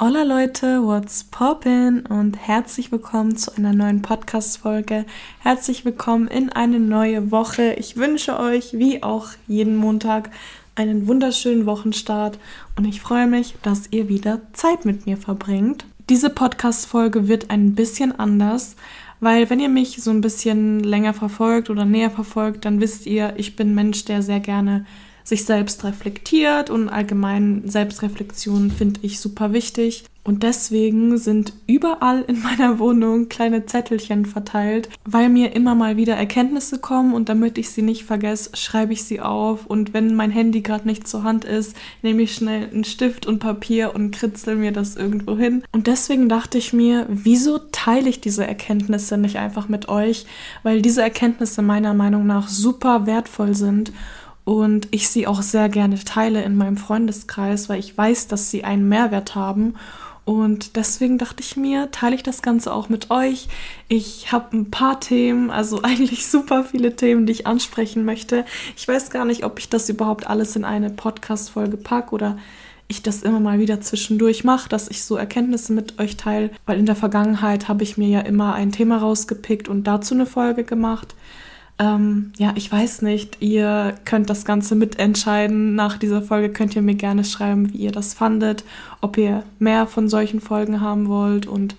Hola Leute, what's poppin? Und herzlich willkommen zu einer neuen Podcast-Folge. Herzlich willkommen in eine neue Woche. Ich wünsche euch, wie auch jeden Montag, einen wunderschönen Wochenstart und ich freue mich, dass ihr wieder Zeit mit mir verbringt. Diese Podcast-Folge wird ein bisschen anders, weil wenn ihr mich so ein bisschen länger verfolgt oder näher verfolgt, dann wisst ihr, ich bin Mensch, der sehr gerne sich selbst reflektiert und allgemein Selbstreflexion finde ich super wichtig. Und deswegen sind überall in meiner Wohnung kleine Zettelchen verteilt, weil mir immer mal wieder Erkenntnisse kommen und damit ich sie nicht vergesse, schreibe ich sie auf. Und wenn mein Handy gerade nicht zur Hand ist, nehme ich schnell einen Stift und Papier und kritzel mir das irgendwo hin. Und deswegen dachte ich mir, wieso teile ich diese Erkenntnisse nicht einfach mit euch? Weil diese Erkenntnisse meiner Meinung nach super wertvoll sind und ich sie auch sehr gerne teile in meinem Freundeskreis, weil ich weiß, dass sie einen Mehrwert haben. Und deswegen dachte ich mir, teile ich das Ganze auch mit euch. Ich habe ein paar Themen, also eigentlich super viele Themen, die ich ansprechen möchte. Ich weiß gar nicht, ob ich das überhaupt alles in eine Podcast-Folge packe oder ich das immer mal wieder zwischendurch mache, dass ich so Erkenntnisse mit euch teile, weil in der Vergangenheit habe ich mir ja immer ein Thema rausgepickt und dazu eine Folge gemacht. Ähm, ja, ich weiß nicht. Ihr könnt das Ganze mitentscheiden. Nach dieser Folge könnt ihr mir gerne schreiben, wie ihr das fandet, ob ihr mehr von solchen Folgen haben wollt und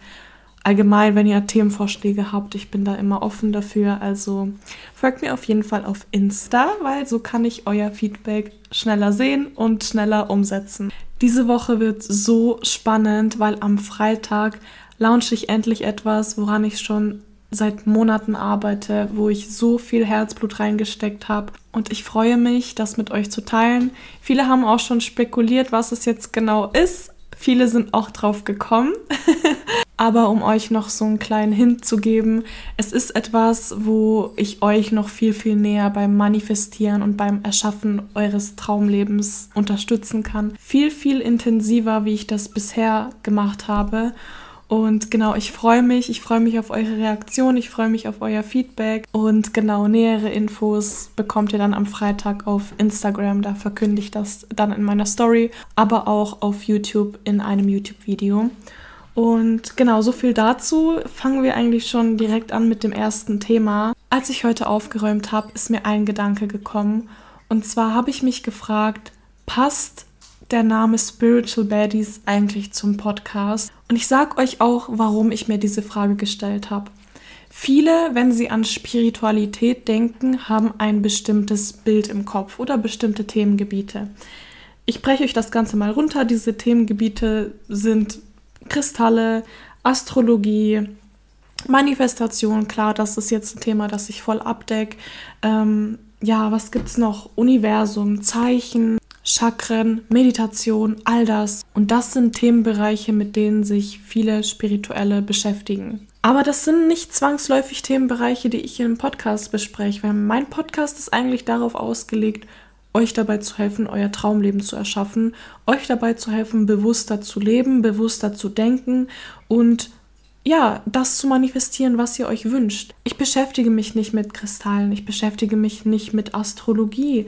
allgemein, wenn ihr Themenvorschläge habt. Ich bin da immer offen dafür. Also folgt mir auf jeden Fall auf Insta, weil so kann ich euer Feedback schneller sehen und schneller umsetzen. Diese Woche wird so spannend, weil am Freitag launche ich endlich etwas, woran ich schon seit Monaten arbeite, wo ich so viel Herzblut reingesteckt habe. Und ich freue mich, das mit euch zu teilen. Viele haben auch schon spekuliert, was es jetzt genau ist. Viele sind auch drauf gekommen. Aber um euch noch so einen kleinen Hint zu geben, es ist etwas, wo ich euch noch viel, viel näher beim Manifestieren und beim Erschaffen eures Traumlebens unterstützen kann. Viel, viel intensiver, wie ich das bisher gemacht habe. Und genau, ich freue mich, ich freue mich auf eure Reaktion, ich freue mich auf euer Feedback und genau nähere Infos bekommt ihr dann am Freitag auf Instagram, da verkünde ich das dann in meiner Story, aber auch auf YouTube in einem YouTube-Video. Und genau, so viel dazu. Fangen wir eigentlich schon direkt an mit dem ersten Thema. Als ich heute aufgeräumt habe, ist mir ein Gedanke gekommen. Und zwar habe ich mich gefragt, passt der Name Spiritual Baddies eigentlich zum Podcast? Und ich sage euch auch, warum ich mir diese Frage gestellt habe. Viele, wenn sie an Spiritualität denken, haben ein bestimmtes Bild im Kopf oder bestimmte Themengebiete. Ich breche euch das Ganze mal runter. Diese Themengebiete sind Kristalle, Astrologie, Manifestation. Klar, das ist jetzt ein Thema, das ich voll abdecke. Ähm, ja, was gibt's noch? Universum, Zeichen, Chakren, Meditation, all das. Und das sind Themenbereiche, mit denen sich viele Spirituelle beschäftigen. Aber das sind nicht zwangsläufig Themenbereiche, die ich im Podcast bespreche, weil mein Podcast ist eigentlich darauf ausgelegt, euch dabei zu helfen, euer Traumleben zu erschaffen, euch dabei zu helfen, bewusster zu leben, bewusster zu denken und ja, das zu manifestieren, was ihr euch wünscht. Ich beschäftige mich nicht mit Kristallen, ich beschäftige mich nicht mit Astrologie,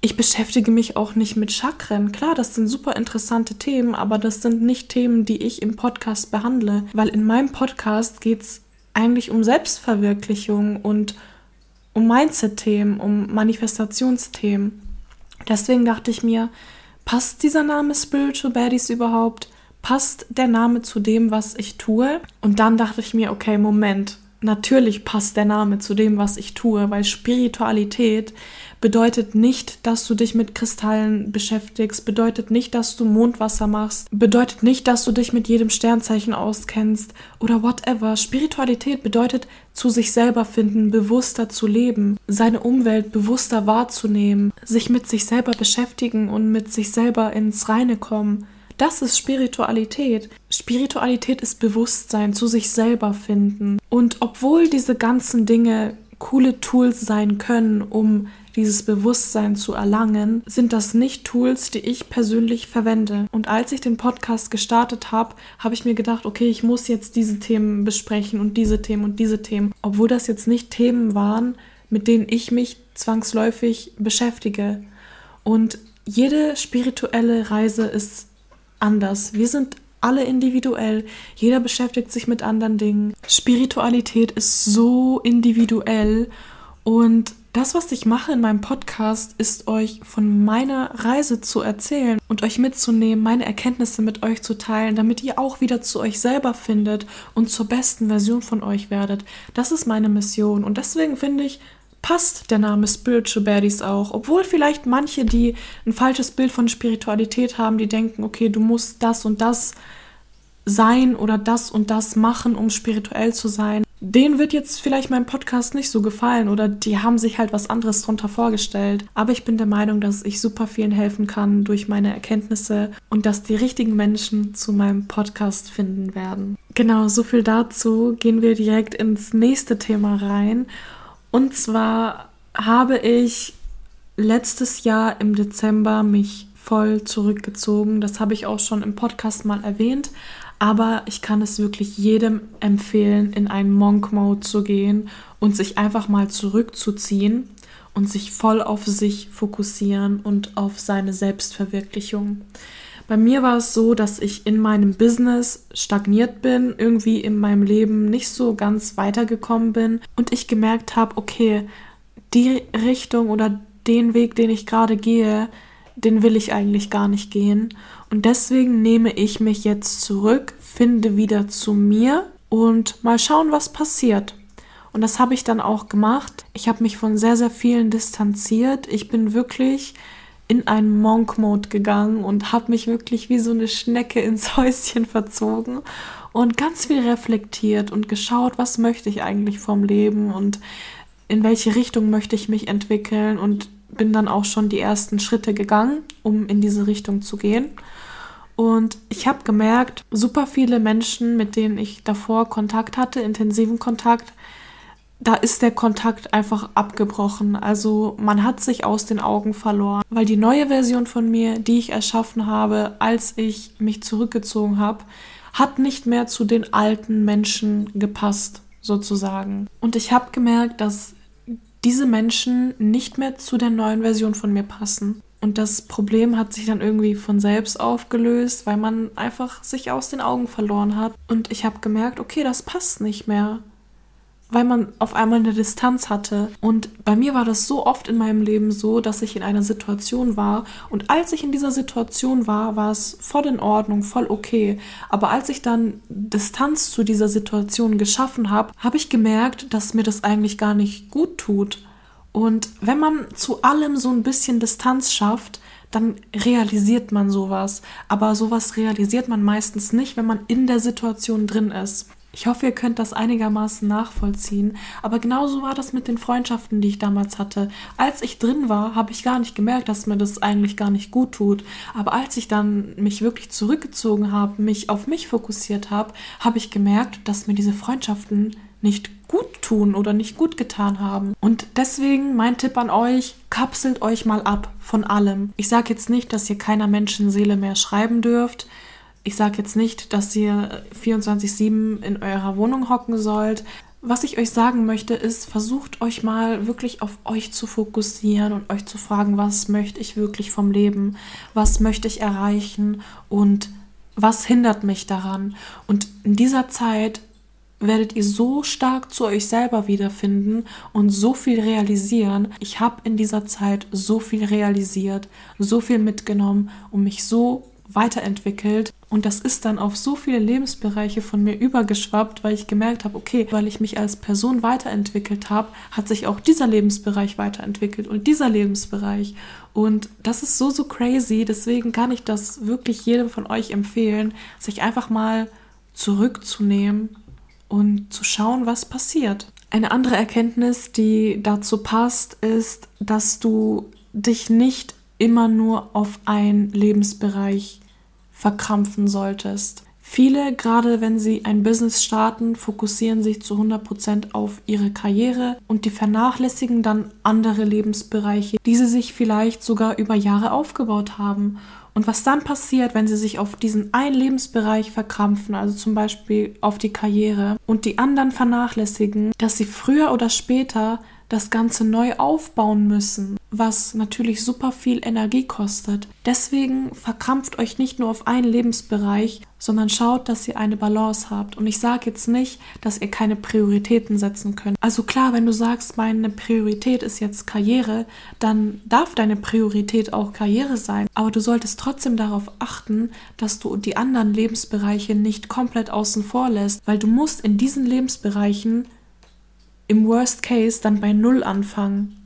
ich beschäftige mich auch nicht mit Chakren. Klar, das sind super interessante Themen, aber das sind nicht Themen, die ich im Podcast behandle, weil in meinem Podcast geht es eigentlich um Selbstverwirklichung und um Mindset-Themen, um Manifestationsthemen. Deswegen dachte ich mir, passt dieser Name Spiritual Baddies überhaupt? Passt der Name zu dem, was ich tue? Und dann dachte ich mir, okay, Moment, natürlich passt der Name zu dem, was ich tue, weil Spiritualität bedeutet nicht, dass du dich mit Kristallen beschäftigst, bedeutet nicht, dass du Mondwasser machst, bedeutet nicht, dass du dich mit jedem Sternzeichen auskennst oder whatever. Spiritualität bedeutet zu sich selber finden, bewusster zu leben, seine Umwelt bewusster wahrzunehmen, sich mit sich selber beschäftigen und mit sich selber ins Reine kommen. Das ist Spiritualität. Spiritualität ist Bewusstsein, zu sich selber finden. Und obwohl diese ganzen Dinge coole Tools sein können, um dieses Bewusstsein zu erlangen, sind das nicht Tools, die ich persönlich verwende. Und als ich den Podcast gestartet habe, habe ich mir gedacht, okay, ich muss jetzt diese Themen besprechen und diese Themen und diese Themen, obwohl das jetzt nicht Themen waren, mit denen ich mich zwangsläufig beschäftige. Und jede spirituelle Reise ist anders. Wir sind alle individuell. Jeder beschäftigt sich mit anderen Dingen. Spiritualität ist so individuell und das, was ich mache in meinem Podcast, ist euch von meiner Reise zu erzählen und euch mitzunehmen, meine Erkenntnisse mit euch zu teilen, damit ihr auch wieder zu euch selber findet und zur besten Version von euch werdet. Das ist meine Mission und deswegen finde ich, passt der Name Spiritual Baddies auch. Obwohl vielleicht manche, die ein falsches Bild von Spiritualität haben, die denken, okay, du musst das und das sein oder das und das machen, um spirituell zu sein. Denen wird jetzt vielleicht mein Podcast nicht so gefallen oder die haben sich halt was anderes drunter vorgestellt. Aber ich bin der Meinung, dass ich super vielen helfen kann durch meine Erkenntnisse und dass die richtigen Menschen zu meinem Podcast finden werden. Genau, so viel dazu. Gehen wir direkt ins nächste Thema rein. Und zwar habe ich letztes Jahr im Dezember mich voll zurückgezogen. Das habe ich auch schon im Podcast mal erwähnt. Aber ich kann es wirklich jedem empfehlen, in einen Monk-Mode zu gehen und sich einfach mal zurückzuziehen und sich voll auf sich fokussieren und auf seine Selbstverwirklichung. Bei mir war es so, dass ich in meinem Business stagniert bin, irgendwie in meinem Leben nicht so ganz weitergekommen bin und ich gemerkt habe, okay, die Richtung oder den Weg, den ich gerade gehe, den will ich eigentlich gar nicht gehen. Und deswegen nehme ich mich jetzt zurück, finde wieder zu mir und mal schauen, was passiert. Und das habe ich dann auch gemacht. Ich habe mich von sehr, sehr vielen distanziert. Ich bin wirklich in einen Monk-Mode gegangen und habe mich wirklich wie so eine Schnecke ins Häuschen verzogen und ganz viel reflektiert und geschaut, was möchte ich eigentlich vom Leben und in welche Richtung möchte ich mich entwickeln und bin dann auch schon die ersten Schritte gegangen, um in diese Richtung zu gehen. Und ich habe gemerkt, super viele Menschen, mit denen ich davor Kontakt hatte, intensiven Kontakt, da ist der Kontakt einfach abgebrochen. Also man hat sich aus den Augen verloren, weil die neue Version von mir, die ich erschaffen habe, als ich mich zurückgezogen habe, hat nicht mehr zu den alten Menschen gepasst, sozusagen. Und ich habe gemerkt, dass diese Menschen nicht mehr zu der neuen Version von mir passen. Und das Problem hat sich dann irgendwie von selbst aufgelöst, weil man einfach sich aus den Augen verloren hat. Und ich habe gemerkt, okay, das passt nicht mehr weil man auf einmal eine Distanz hatte. Und bei mir war das so oft in meinem Leben so, dass ich in einer Situation war und als ich in dieser Situation war, war es voll in Ordnung, voll okay. Aber als ich dann Distanz zu dieser Situation geschaffen habe, habe ich gemerkt, dass mir das eigentlich gar nicht gut tut. Und wenn man zu allem so ein bisschen Distanz schafft, dann realisiert man sowas. Aber sowas realisiert man meistens nicht, wenn man in der Situation drin ist. Ich hoffe, ihr könnt das einigermaßen nachvollziehen. Aber genauso war das mit den Freundschaften, die ich damals hatte. Als ich drin war, habe ich gar nicht gemerkt, dass mir das eigentlich gar nicht gut tut. Aber als ich dann mich wirklich zurückgezogen habe, mich auf mich fokussiert habe, habe ich gemerkt, dass mir diese Freundschaften nicht gut tun oder nicht gut getan haben. Und deswegen mein Tipp an euch, kapselt euch mal ab von allem. Ich sage jetzt nicht, dass ihr keiner Menschenseele mehr schreiben dürft. Ich sage jetzt nicht, dass ihr 24-7 in eurer Wohnung hocken sollt. Was ich euch sagen möchte, ist, versucht euch mal wirklich auf euch zu fokussieren und euch zu fragen, was möchte ich wirklich vom Leben? Was möchte ich erreichen? Und was hindert mich daran? Und in dieser Zeit werdet ihr so stark zu euch selber wiederfinden und so viel realisieren. Ich habe in dieser Zeit so viel realisiert, so viel mitgenommen und mich so weiterentwickelt. Und das ist dann auf so viele Lebensbereiche von mir übergeschwappt, weil ich gemerkt habe, okay, weil ich mich als Person weiterentwickelt habe, hat sich auch dieser Lebensbereich weiterentwickelt und dieser Lebensbereich. Und das ist so, so crazy. Deswegen kann ich das wirklich jedem von euch empfehlen, sich einfach mal zurückzunehmen und zu schauen, was passiert. Eine andere Erkenntnis, die dazu passt, ist, dass du dich nicht immer nur auf einen Lebensbereich verkrampfen solltest. Viele, gerade wenn sie ein Business starten, fokussieren sich zu 100% auf ihre Karriere und die vernachlässigen dann andere Lebensbereiche, die sie sich vielleicht sogar über Jahre aufgebaut haben. Und was dann passiert, wenn sie sich auf diesen einen Lebensbereich verkrampfen, also zum Beispiel auf die Karriere, und die anderen vernachlässigen, dass sie früher oder später das Ganze neu aufbauen müssen, was natürlich super viel Energie kostet. Deswegen verkrampft euch nicht nur auf einen Lebensbereich, sondern schaut, dass ihr eine Balance habt. Und ich sage jetzt nicht, dass ihr keine Prioritäten setzen könnt. Also klar, wenn du sagst, meine Priorität ist jetzt Karriere, dann darf deine Priorität auch Karriere sein. Aber du solltest trotzdem darauf achten, dass du die anderen Lebensbereiche nicht komplett außen vor lässt, weil du musst in diesen Lebensbereichen im Worst Case dann bei Null anfangen,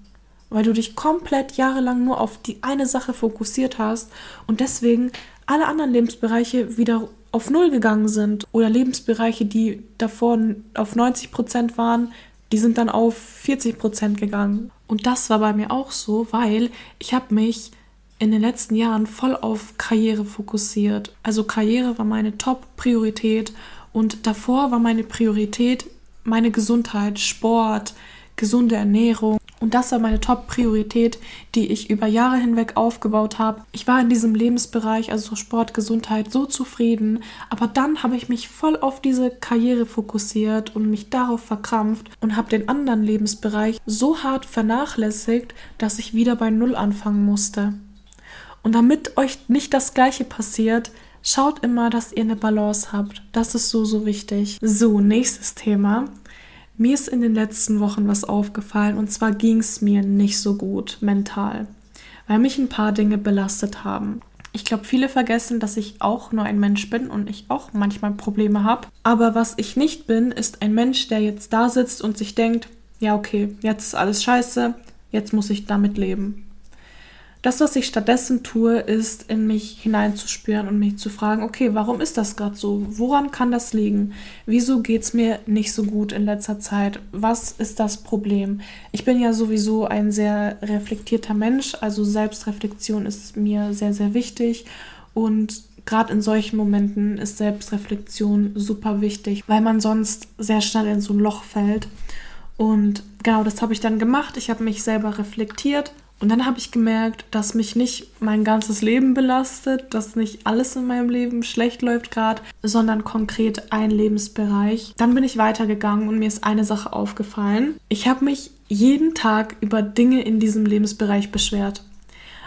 weil du dich komplett jahrelang nur auf die eine Sache fokussiert hast und deswegen alle anderen Lebensbereiche wieder auf Null gegangen sind oder Lebensbereiche, die davor auf 90 Prozent waren, die sind dann auf 40 Prozent gegangen. Und das war bei mir auch so, weil ich habe mich in den letzten Jahren voll auf Karriere fokussiert. Also Karriere war meine Top-Priorität und davor war meine Priorität meine Gesundheit, Sport, gesunde Ernährung. Und das war meine Top-Priorität, die ich über Jahre hinweg aufgebaut habe. Ich war in diesem Lebensbereich, also Sport, Gesundheit, so zufrieden. Aber dann habe ich mich voll auf diese Karriere fokussiert und mich darauf verkrampft und habe den anderen Lebensbereich so hart vernachlässigt, dass ich wieder bei Null anfangen musste. Und damit euch nicht das Gleiche passiert, Schaut immer, dass ihr eine Balance habt. Das ist so, so wichtig. So, nächstes Thema. Mir ist in den letzten Wochen was aufgefallen und zwar ging es mir nicht so gut mental, weil mich ein paar Dinge belastet haben. Ich glaube, viele vergessen, dass ich auch nur ein Mensch bin und ich auch manchmal Probleme habe. Aber was ich nicht bin, ist ein Mensch, der jetzt da sitzt und sich denkt, ja okay, jetzt ist alles scheiße, jetzt muss ich damit leben. Das, was ich stattdessen tue, ist, in mich hineinzuspüren und mich zu fragen, okay, warum ist das gerade so? Woran kann das liegen? Wieso geht es mir nicht so gut in letzter Zeit? Was ist das Problem? Ich bin ja sowieso ein sehr reflektierter Mensch, also Selbstreflexion ist mir sehr, sehr wichtig und gerade in solchen Momenten ist Selbstreflexion super wichtig, weil man sonst sehr schnell in so ein Loch fällt. Und genau das habe ich dann gemacht. Ich habe mich selber reflektiert und dann habe ich gemerkt, dass mich nicht mein ganzes Leben belastet, dass nicht alles in meinem Leben schlecht läuft gerade, sondern konkret ein Lebensbereich. Dann bin ich weitergegangen und mir ist eine Sache aufgefallen. Ich habe mich jeden Tag über Dinge in diesem Lebensbereich beschwert.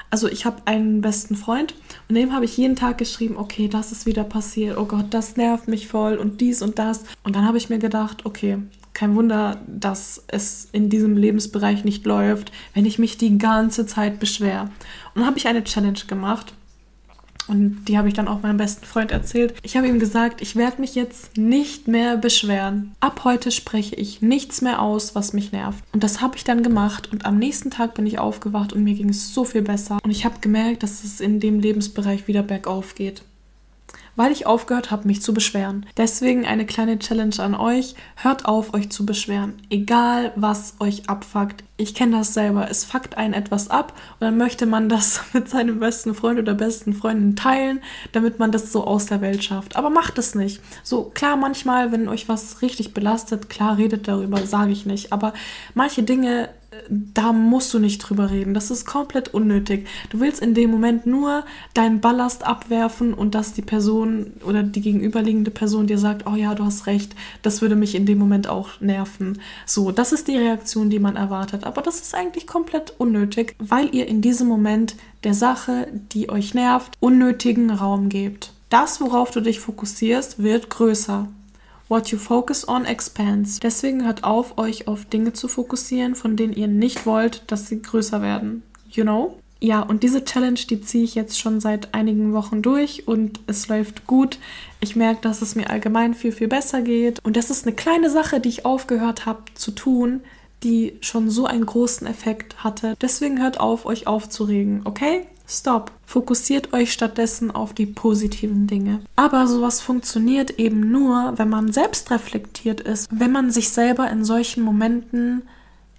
Also ich habe einen besten Freund und dem habe ich jeden Tag geschrieben, okay, das ist wieder passiert, oh Gott, das nervt mich voll und dies und das. Und dann habe ich mir gedacht, okay, kein Wunder, dass es in diesem Lebensbereich nicht läuft, wenn ich mich die ganze Zeit beschwere. Und dann habe ich eine Challenge gemacht. Und die habe ich dann auch meinem besten Freund erzählt. Ich habe ihm gesagt, ich werde mich jetzt nicht mehr beschweren. Ab heute spreche ich nichts mehr aus, was mich nervt. Und das habe ich dann gemacht. Und am nächsten Tag bin ich aufgewacht und mir ging es so viel besser. Und ich habe gemerkt, dass es in dem Lebensbereich wieder bergauf geht weil ich aufgehört habe, mich zu beschweren. Deswegen eine kleine Challenge an euch. Hört auf, euch zu beschweren. Egal, was euch abfuckt. Ich kenne das selber. Es fuckt einen etwas ab und dann möchte man das mit seinem besten Freund oder besten Freundin teilen, damit man das so aus der Welt schafft. Aber macht es nicht. So, klar, manchmal, wenn euch was richtig belastet, klar, redet darüber, sage ich nicht. Aber manche Dinge da musst du nicht drüber reden. Das ist komplett unnötig. Du willst in dem Moment nur deinen Ballast abwerfen und dass die Person oder die gegenüberliegende Person dir sagt, oh ja, du hast recht, das würde mich in dem Moment auch nerven. So, das ist die Reaktion, die man erwartet. Aber das ist eigentlich komplett unnötig, weil ihr in diesem Moment der Sache, die euch nervt, unnötigen Raum gebt. Das, worauf du dich fokussierst, wird größer. What you focus on expands. Deswegen hört auf, euch auf Dinge zu fokussieren, von denen ihr nicht wollt, dass sie größer werden. You know? Ja, und diese Challenge, die ziehe ich jetzt schon seit einigen Wochen durch und es läuft gut. Ich merke, dass es mir allgemein viel, viel besser geht. Und das ist eine kleine Sache, die ich aufgehört habe zu tun, die schon so einen großen Effekt hatte. Deswegen hört auf, euch aufzuregen, okay? Stop. Fokussiert euch stattdessen auf die positiven Dinge. Aber sowas funktioniert eben nur, wenn man selbst reflektiert ist, wenn man sich selber in solchen Momenten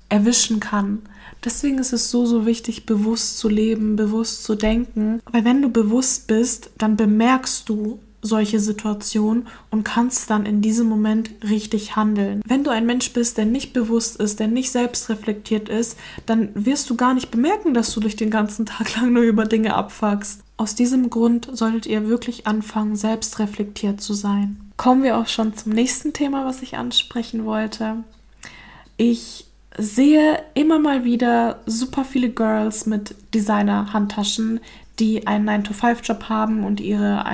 erwischen kann. Deswegen ist es so, so wichtig, bewusst zu leben, bewusst zu denken. Weil wenn du bewusst bist, dann bemerkst du, solche Situationen und kannst dann in diesem Moment richtig handeln. Wenn du ein Mensch bist, der nicht bewusst ist, der nicht selbst reflektiert ist, dann wirst du gar nicht bemerken, dass du dich den ganzen Tag lang nur über Dinge abfuckst. Aus diesem Grund solltet ihr wirklich anfangen, selbst reflektiert zu sein. Kommen wir auch schon zum nächsten Thema, was ich ansprechen wollte. Ich sehe immer mal wieder super viele Girls mit Designer-Handtaschen, die einen 9-to-5-Job haben und ihre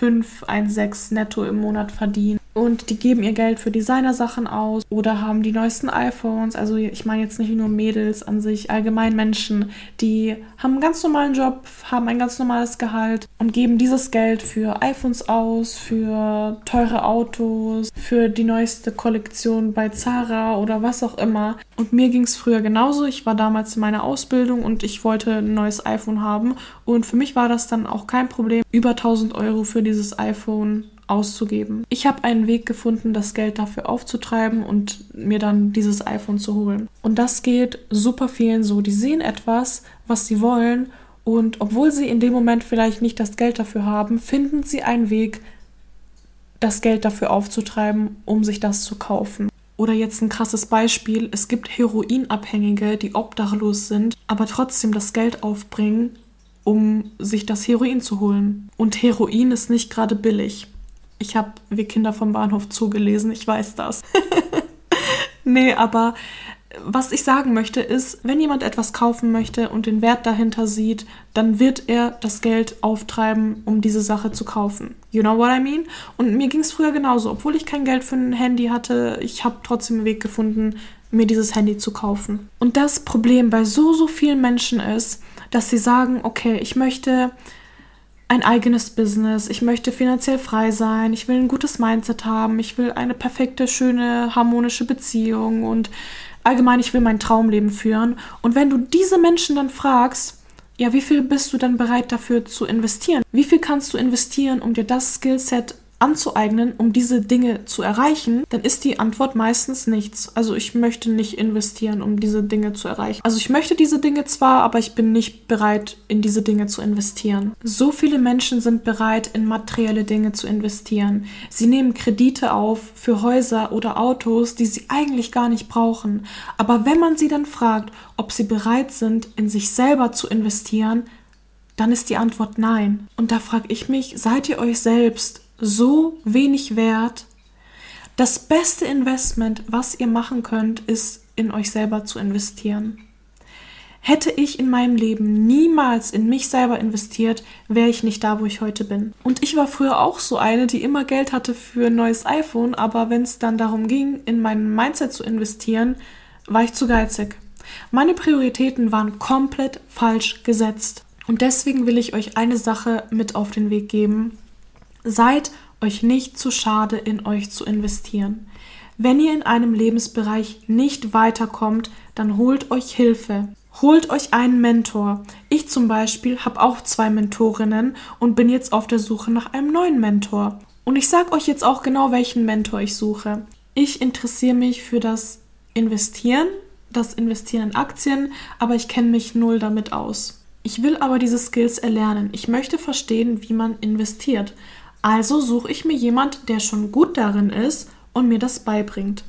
1,5, 1,6 netto im Monat verdienen und die geben ihr Geld für Designersachen aus oder haben die neuesten iPhones. Also ich meine jetzt nicht nur Mädels an sich, allgemein Menschen, die haben einen ganz normalen Job, haben ein ganz normales Gehalt und geben dieses Geld für iPhones aus, für teure Autos, für die neueste Kollektion bei Zara oder was auch immer. Und mir ging es früher genauso. Ich war damals in meiner Ausbildung und ich wollte ein neues iPhone haben. Und für mich war das dann auch kein Problem, über 1000 Euro für dieses iPhone auszugeben. Ich habe einen Weg gefunden, das Geld dafür aufzutreiben und mir dann dieses iPhone zu holen. Und das geht super vielen so. Die sehen etwas, was sie wollen und obwohl sie in dem Moment vielleicht nicht das Geld dafür haben, finden sie einen Weg, das Geld dafür aufzutreiben, um sich das zu kaufen. Oder jetzt ein krasses Beispiel, es gibt Heroinabhängige, die obdachlos sind, aber trotzdem das Geld aufbringen, um sich das Heroin zu holen. Und Heroin ist nicht gerade billig. Ich habe Wir Kinder vom Bahnhof zugelesen, ich weiß das. nee, aber was ich sagen möchte ist, wenn jemand etwas kaufen möchte und den Wert dahinter sieht, dann wird er das Geld auftreiben, um diese Sache zu kaufen. You know what I mean? Und mir ging es früher genauso. Obwohl ich kein Geld für ein Handy hatte, ich habe trotzdem einen Weg gefunden, mir dieses Handy zu kaufen. Und das Problem bei so, so vielen Menschen ist, dass sie sagen, okay, ich möchte ein eigenes Business, ich möchte finanziell frei sein, ich will ein gutes Mindset haben, ich will eine perfekte, schöne, harmonische Beziehung und allgemein, ich will mein Traumleben führen. Und wenn du diese Menschen dann fragst, ja, wie viel bist du dann bereit dafür zu investieren? Wie viel kannst du investieren, um dir das Skillset anzueignen, um diese Dinge zu erreichen, dann ist die Antwort meistens nichts. Also ich möchte nicht investieren, um diese Dinge zu erreichen. Also ich möchte diese Dinge zwar, aber ich bin nicht bereit, in diese Dinge zu investieren. So viele Menschen sind bereit, in materielle Dinge zu investieren. Sie nehmen Kredite auf für Häuser oder Autos, die sie eigentlich gar nicht brauchen. Aber wenn man sie dann fragt, ob sie bereit sind, in sich selber zu investieren, dann ist die Antwort nein. Und da frage ich mich, seid ihr euch selbst so wenig wert. Das beste Investment, was ihr machen könnt, ist in euch selber zu investieren. Hätte ich in meinem Leben niemals in mich selber investiert, wäre ich nicht da, wo ich heute bin. Und ich war früher auch so eine, die immer Geld hatte für ein neues iPhone, aber wenn es dann darum ging, in mein Mindset zu investieren, war ich zu geizig. Meine Prioritäten waren komplett falsch gesetzt. Und deswegen will ich euch eine Sache mit auf den Weg geben, Seid euch nicht zu schade, in euch zu investieren. Wenn ihr in einem Lebensbereich nicht weiterkommt, dann holt euch Hilfe. Holt euch einen Mentor. Ich zum Beispiel habe auch zwei Mentorinnen und bin jetzt auf der Suche nach einem neuen Mentor. Und ich sage euch jetzt auch genau, welchen Mentor ich suche. Ich interessiere mich für das Investieren, das Investieren in Aktien, aber ich kenne mich null damit aus. Ich will aber diese Skills erlernen. Ich möchte verstehen, wie man investiert. Also suche ich mir jemand, der schon gut darin ist und mir das beibringt.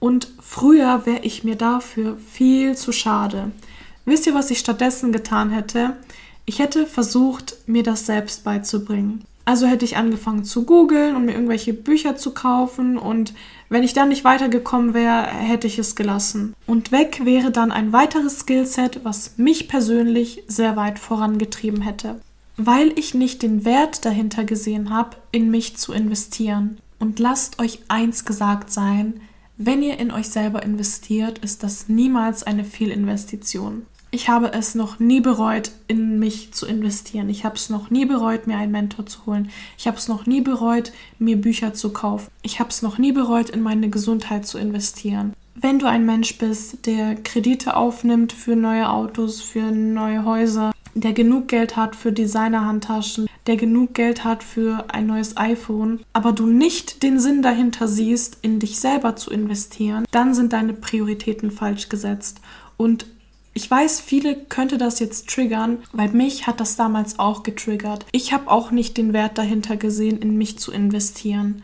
Und früher wäre ich mir dafür viel zu schade. Wisst ihr, was ich stattdessen getan hätte? Ich hätte versucht, mir das selbst beizubringen. Also hätte ich angefangen zu googeln und mir irgendwelche Bücher zu kaufen und wenn ich dann nicht weitergekommen wäre, hätte ich es gelassen. Und weg wäre dann ein weiteres Skillset, was mich persönlich sehr weit vorangetrieben hätte weil ich nicht den Wert dahinter gesehen habe, in mich zu investieren. Und lasst euch eins gesagt sein, wenn ihr in euch selber investiert, ist das niemals eine Fehlinvestition. Ich habe es noch nie bereut, in mich zu investieren. Ich habe es noch nie bereut, mir einen Mentor zu holen. Ich habe es noch nie bereut, mir Bücher zu kaufen. Ich habe es noch nie bereut, in meine Gesundheit zu investieren. Wenn du ein Mensch bist, der Kredite aufnimmt für neue Autos, für neue Häuser, der genug Geld hat für Designerhandtaschen, der genug Geld hat für ein neues iPhone, aber du nicht den Sinn dahinter siehst, in dich selber zu investieren, dann sind deine Prioritäten falsch gesetzt. Und ich weiß, viele könnte das jetzt triggern, weil mich hat das damals auch getriggert. Ich habe auch nicht den Wert dahinter gesehen, in mich zu investieren,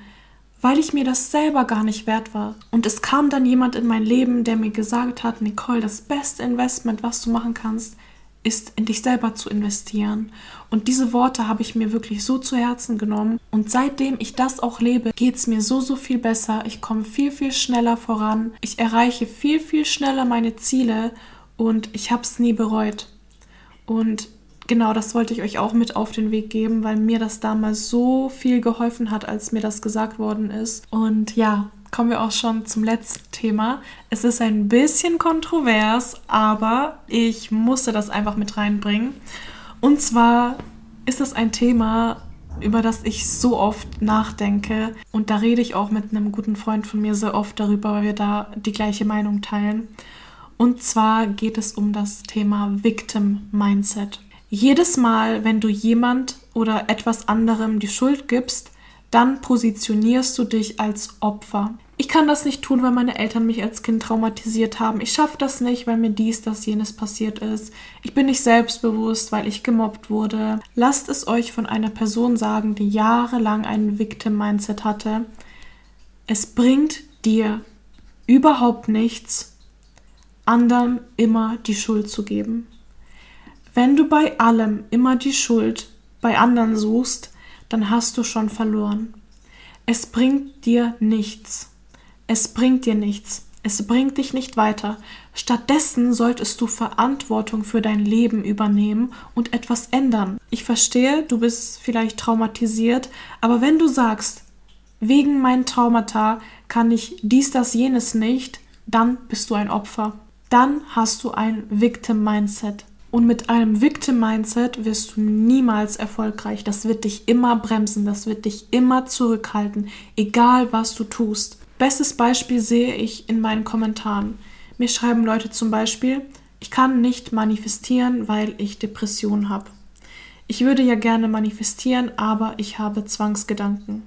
weil ich mir das selber gar nicht wert war. Und es kam dann jemand in mein Leben, der mir gesagt hat, Nicole, das beste Investment, was du machen kannst, ist in dich selber zu investieren. Und diese Worte habe ich mir wirklich so zu Herzen genommen. Und seitdem ich das auch lebe, geht es mir so, so viel besser. Ich komme viel, viel schneller voran. Ich erreiche viel, viel schneller meine Ziele und ich habe es nie bereut. Und genau das wollte ich euch auch mit auf den Weg geben, weil mir das damals so viel geholfen hat, als mir das gesagt worden ist. Und ja, kommen wir auch schon zum letzten Thema. Es ist ein bisschen kontrovers, aber ich musste das einfach mit reinbringen. Und zwar ist es ein Thema, über das ich so oft nachdenke. Und da rede ich auch mit einem guten Freund von mir sehr oft darüber, weil wir da die gleiche Meinung teilen. Und zwar geht es um das Thema Victim Mindset. Jedes Mal, wenn du jemand oder etwas anderem die Schuld gibst, dann positionierst du dich als Opfer. Ich kann das nicht tun, weil meine Eltern mich als Kind traumatisiert haben. Ich schaffe das nicht, weil mir dies, das, jenes passiert ist. Ich bin nicht selbstbewusst, weil ich gemobbt wurde. Lasst es euch von einer Person sagen, die jahrelang ein Victim-Mindset hatte. Es bringt dir überhaupt nichts, anderen immer die Schuld zu geben. Wenn du bei allem immer die Schuld bei anderen suchst, dann hast du schon verloren. Es bringt dir nichts. Es bringt dir nichts. Es bringt dich nicht weiter. Stattdessen solltest du Verantwortung für dein Leben übernehmen und etwas ändern. Ich verstehe, du bist vielleicht traumatisiert, aber wenn du sagst, wegen meinen Traumata kann ich dies, das, jenes nicht, dann bist du ein Opfer. Dann hast du ein Victim-Mindset. Und mit einem Victim-Mindset wirst du niemals erfolgreich. Das wird dich immer bremsen, das wird dich immer zurückhalten, egal was du tust. Bestes Beispiel sehe ich in meinen Kommentaren. Mir schreiben Leute zum Beispiel, ich kann nicht manifestieren, weil ich Depressionen habe. Ich würde ja gerne manifestieren, aber ich habe Zwangsgedanken.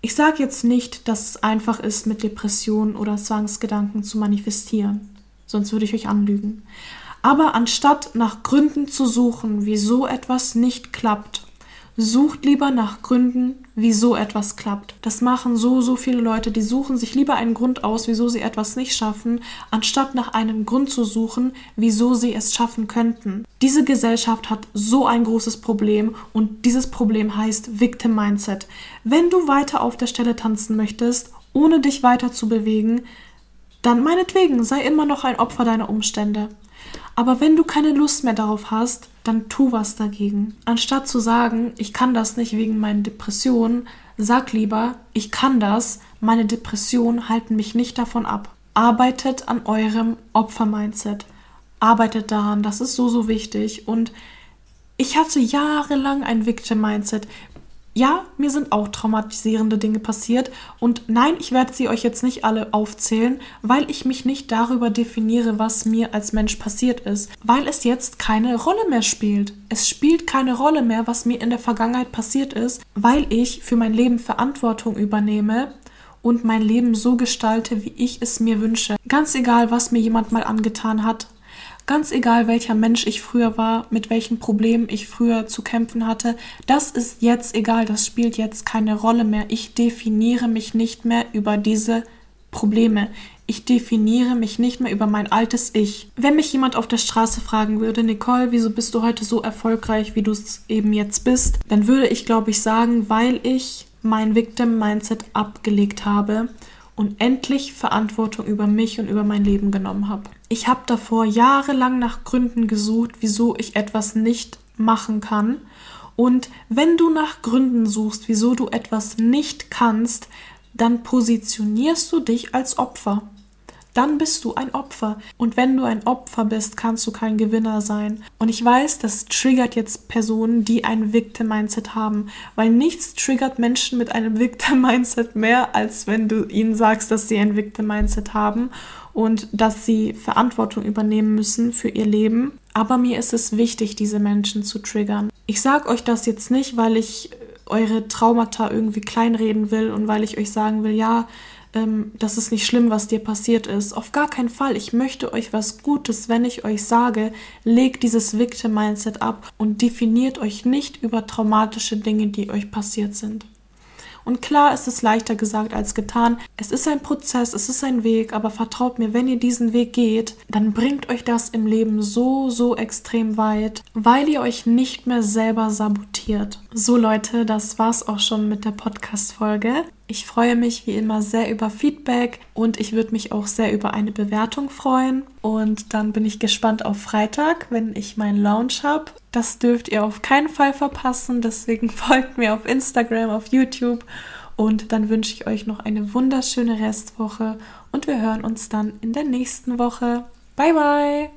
Ich sage jetzt nicht, dass es einfach ist, mit Depressionen oder Zwangsgedanken zu manifestieren, sonst würde ich euch anlügen. Aber anstatt nach Gründen zu suchen, wieso etwas nicht klappt, sucht lieber nach Gründen, wieso etwas klappt. Das machen so, so viele Leute, die suchen sich lieber einen Grund aus, wieso sie etwas nicht schaffen, anstatt nach einem Grund zu suchen, wieso sie es schaffen könnten. Diese Gesellschaft hat so ein großes Problem und dieses Problem heißt Victim Mindset. Wenn du weiter auf der Stelle tanzen möchtest, ohne dich weiter zu bewegen, dann meinetwegen sei immer noch ein Opfer deiner Umstände. Aber wenn du keine Lust mehr darauf hast, dann tu was dagegen. Anstatt zu sagen, ich kann das nicht wegen meinen Depressionen, sag lieber, ich kann das, meine Depressionen halten mich nicht davon ab. Arbeitet an eurem Opfer-Mindset. Arbeitet daran, das ist so, so wichtig. Und ich hatte jahrelang ein Victim-Mindset ja, mir sind auch traumatisierende Dinge passiert und nein, ich werde sie euch jetzt nicht alle aufzählen, weil ich mich nicht darüber definiere, was mir als Mensch passiert ist, weil es jetzt keine Rolle mehr spielt. Es spielt keine Rolle mehr, was mir in der Vergangenheit passiert ist, weil ich für mein Leben Verantwortung übernehme und mein Leben so gestalte, wie ich es mir wünsche. Ganz egal, was mir jemand mal angetan hat, Ganz egal, welcher Mensch ich früher war, mit welchen Problemen ich früher zu kämpfen hatte, das ist jetzt egal, das spielt jetzt keine Rolle mehr. Ich definiere mich nicht mehr über diese Probleme. Ich definiere mich nicht mehr über mein altes Ich. Wenn mich jemand auf der Straße fragen würde, Nicole, wieso bist du heute so erfolgreich, wie du es eben jetzt bist, dann würde ich, glaube ich, sagen, weil ich mein Victim-Mindset abgelegt habe und endlich Verantwortung über mich und über mein Leben genommen habe. Ich habe davor jahrelang nach Gründen gesucht, wieso ich etwas nicht machen kann. Und wenn du nach Gründen suchst, wieso du etwas nicht kannst, dann positionierst du dich als Opfer dann bist du ein Opfer. Und wenn du ein Opfer bist, kannst du kein Gewinner sein. Und ich weiß, das triggert jetzt Personen, die ein Victim-Mindset haben, weil nichts triggert Menschen mit einem Victim-Mindset mehr, als wenn du ihnen sagst, dass sie ein Victim-Mindset haben und dass sie Verantwortung übernehmen müssen für ihr Leben. Aber mir ist es wichtig, diese Menschen zu triggern. Ich sage euch das jetzt nicht, weil ich eure Traumata irgendwie kleinreden will und weil ich euch sagen will, ja, ähm, das ist nicht schlimm, was dir passiert ist. Auf gar keinen Fall. Ich möchte euch was Gutes, wenn ich euch sage, legt dieses Victim-Mindset ab und definiert euch nicht über traumatische Dinge, die euch passiert sind. Und klar ist es leichter gesagt als getan. Es ist ein Prozess, es ist ein Weg, aber vertraut mir, wenn ihr diesen Weg geht, dann bringt euch das im Leben so, so extrem weit, weil ihr euch nicht mehr selber sabotiert. So Leute, das war's auch schon mit der Podcast-Folge. Ich freue mich wie immer sehr über Feedback und ich würde mich auch sehr über eine Bewertung freuen. Und dann bin ich gespannt auf Freitag, wenn ich meinen Launch habe. Das dürft ihr auf keinen Fall verpassen. Deswegen folgt mir auf Instagram, auf YouTube. Und dann wünsche ich euch noch eine wunderschöne Restwoche und wir hören uns dann in der nächsten Woche. Bye, bye!